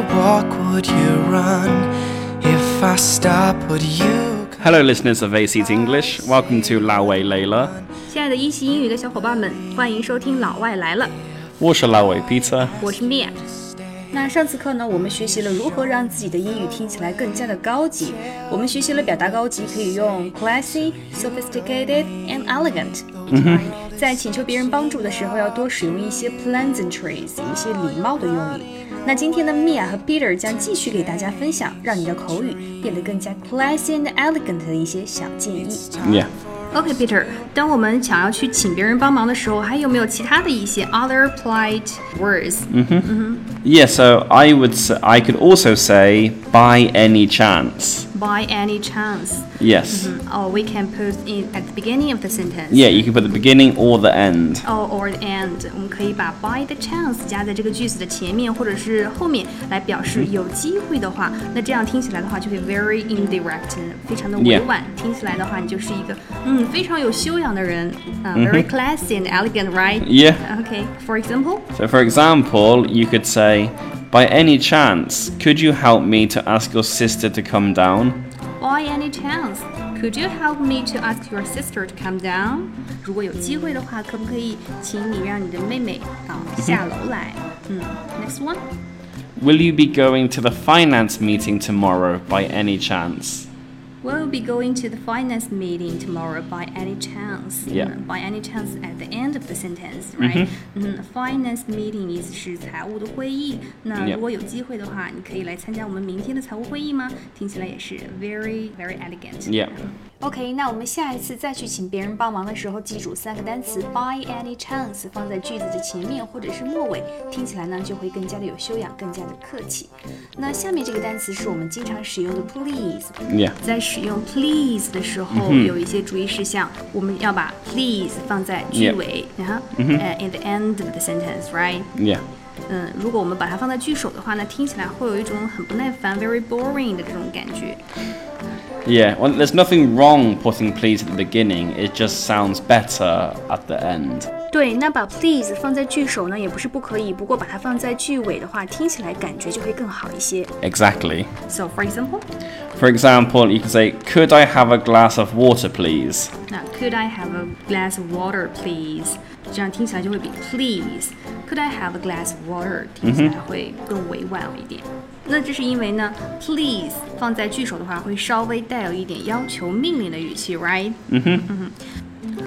Walk, would you run? If I stop, would you? Hello, listeners of Aseat English. Welcome to 老外来了。亲爱的一席英语的小伙伴们，欢迎收听《老外来了》。我是老外 Peter，我是 Mia。那上次课呢，我们学习了如何让自己的英语听起来更加的高级。我们学习了表达高级可以用 classy、sophisticated and elegant。嗯哼。在请求别人帮助的时候，要多使用一些 pleasantries，一些礼貌的用语。那今天的 Mia 和 Peter 将继续给大家分享，让你的口语变得更加 classy and elegant 的一些小建议。Yeah. OK，Peter，、当我们想要去请别人帮忙的时候，还有没有其他的一些 other polite words？嗯哼 Yeah, so I would s I could also say by any chance. By any chance， Yes. 哦、we can put in at the beginning of the sentence。 Yeah, you can put the beginning or the end. Oh, or the end，我们可以把 by the chance 加在这个句子的前面或者是后面，来表示有机会的话。那这样听起来的话就会 very indirect，非常的委婉。听起来的话，你就是一个嗯非常有修养的人，啊、v e r y classy and elegant，right？ Yeah. Okay. For example. So, for example, you could say, by any chance, could you help me to ask your sister to come down? By any chance, could you help me to ask your sister to come down？如果有机会的话，可不可以请你让你的妹妹啊下楼来？嗯，Next one. Will you be going to the finance meeting tomorrow by any chance? Will you be going to the finance meeting tomorrow by any chance? Yeah. 嗯 by any chance at the end of the sentence, right? 嗯，finance meeting 意思是财务的会议。那 Yeah. 如果有机会的话，你可以来参加我们明天的财务会议吗？听起来也是 very very elegant. Yeah. OK，那我们下一次再去请别人帮忙的时候，记住三个单词 by any chance 放在句子的前面或者是末尾，听起来呢就会更加的有修养，更加的客气。那下面这个单词是我们经常使用的 please，Yeah. 在使用 please 的时候，有一些注意事项，我们要把 please 放在句尾，然后呃 in the end of the sentence，right？Yeah. 嗯，如果我们把它放在句首的话呢，听起来会有一种很不耐烦，very boring 的这种感觉。Yeah, well, there's nothing wrong putting please at the beginning, it just sounds better at the end. 对，那把 please 放在句首呢，也不是不可以，不过把它放在句尾的话，听起来感觉就会更好一些。 Exactly. So for example， For example, you could say, Could I have a glass of water, please? 那 Could I have a glass of water, please？这样听起来就会比 please Could I have a glass of water 听起来会更委婉一点。 那这是因为呢，please 放在句首的话，会稍微带有一点要求、命令的语气，right？嗯哼，嗯哼。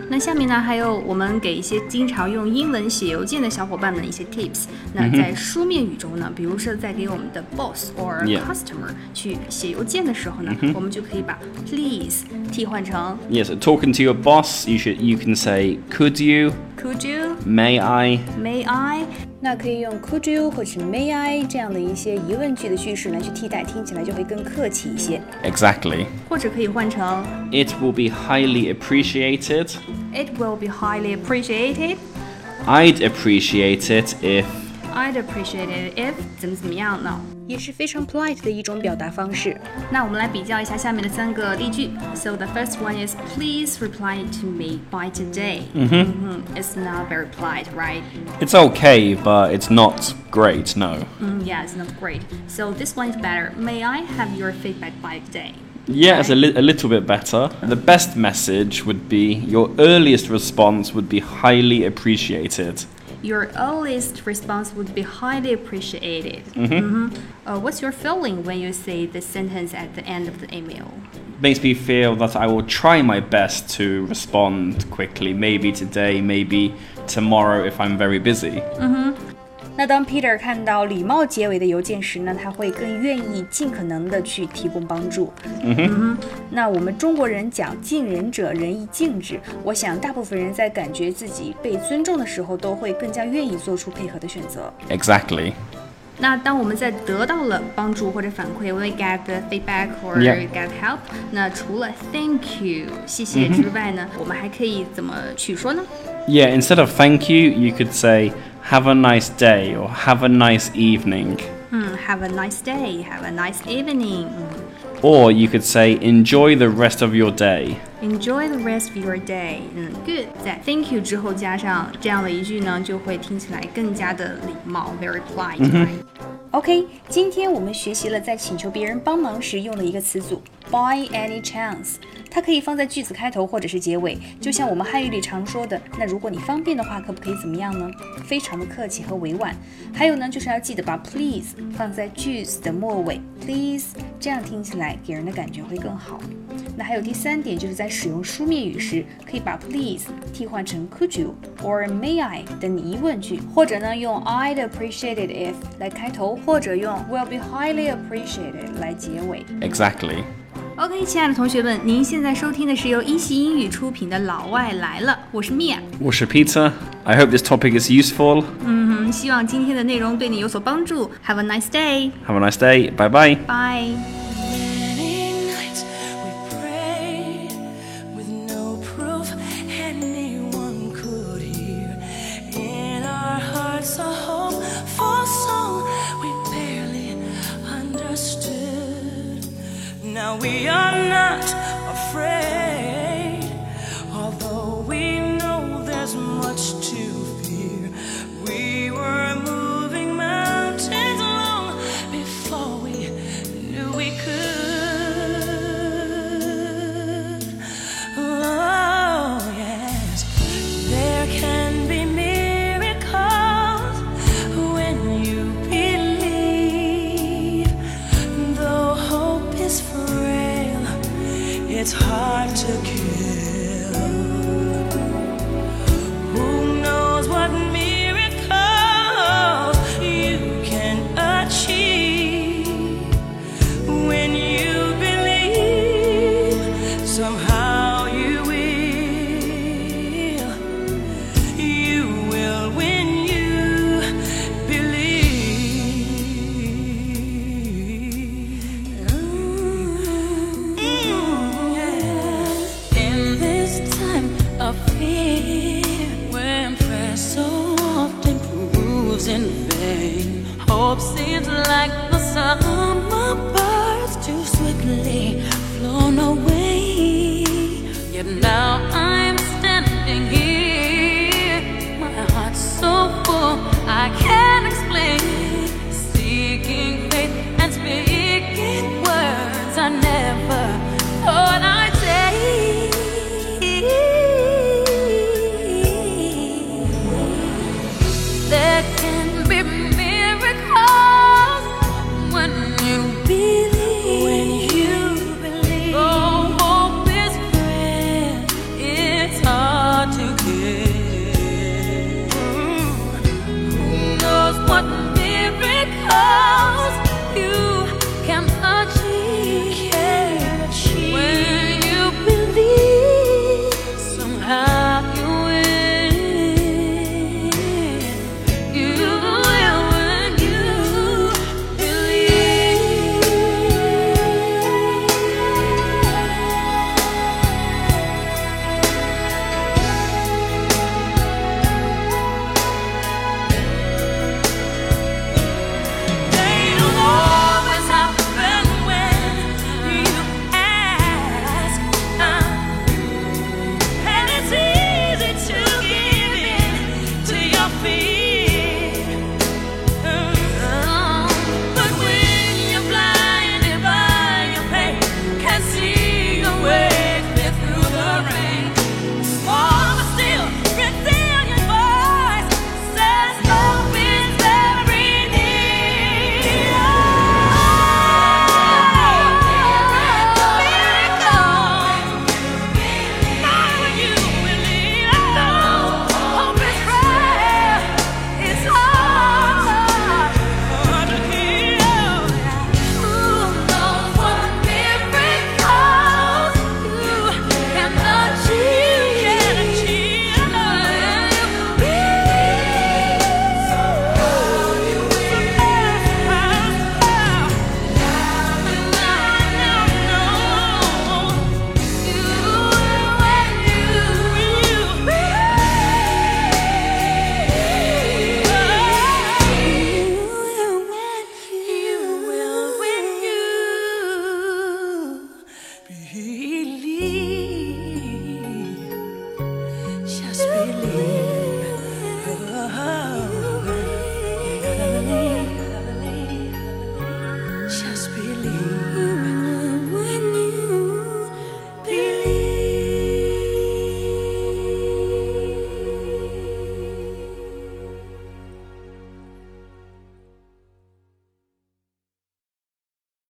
那下面呢，还有我们给一些经常用英文写邮件的小伙伴们一些 tips。那在书面语中呢，比如说在给我们的 boss or customer 去写邮件的时候呢，我们就可以把 please 替换成 Yes, talking to your boss, you should you can say, Could you? could you May I? May I？那可以用 Could you 或者 May I 这样的一些疑问句的句式来去替代，听起来就会更客气一些。 Exactly. 或者可以换成 It will be highly appreciated. It will be highly appreciated. I'd appreciate it if. I'd appreciate it if 怎么怎么样呢？ 也是非常 polite 的一种表达方式。那我们来比较一下下面的三个例句。So the first one is Please reply to me by today. 嗯哼 It's not very polite, right? It's okay, but it's not great, no. Mm, yeah, it's not great. So this one is better. May I have your feedback by today? Yeah, it's a, li- a little bit better. The best message would be your earliest response would be highly appreciated. Your earliest response would be highly appreciated. Mhm. Uh, what's your feeling when you say the sentence at the end of the email? Makes me feel that I will try my best to respond quickly, maybe today, maybe tomorrow if I'm very busy. 那当 Peter 看到礼貌结尾的邮件时呢，他会更愿意尽可能的去提供帮助。嗯哼，那我们中国人讲敬人者人亦敬之，我想大部分人在感觉自己被尊重的时候，都会更加愿意做出配合的选择。Exactly. 那当我们在得到了帮助或者反馈，when we get the feedback or get help，那除了 thank you 谢谢之外呢，我们还可以怎么去说呢？Yeah, instead of thank you, you could say have a nice day or have a nice evening. 嗯，Have a nice day, have a nice evening. 嗯 Or you could say enjoy the rest of your day. Enjoy the rest of your day. 嗯，good。在 Thank you 之后加上这样的一句呢，就会听起来更加的礼貌，very polite、right? OK，今天我们学习了在请求别人帮忙时用的一个词组 by any chance，它可以放在句子开头或者是结尾，就像我们汉语里常说的，那如果你方便的话，可不可以怎么样呢？非常的客气和委婉。还有呢，就是要记得把 please 放在句子的末尾，please 这样听起来给人的感觉会更好。那还有第三点，就是在使用书面语时，可以把 please 替换成 could you or may I 等疑问句，或者呢用 I'd appreciate it if 来开头，或者用 will be highly appreciated 来结尾。 Exactly. OK，亲爱的同学们，您现在收听的是由一席英语出品的《老外来了》，我是 Mia。Washer Peter. I hope this topic is useful. 嗯哼，希望今天的内容对你有所帮助。Have a nice day. Have a nice day. Bye bye. Bye. In vain, hope seems like the summer birds too swiftly flown away. Yet now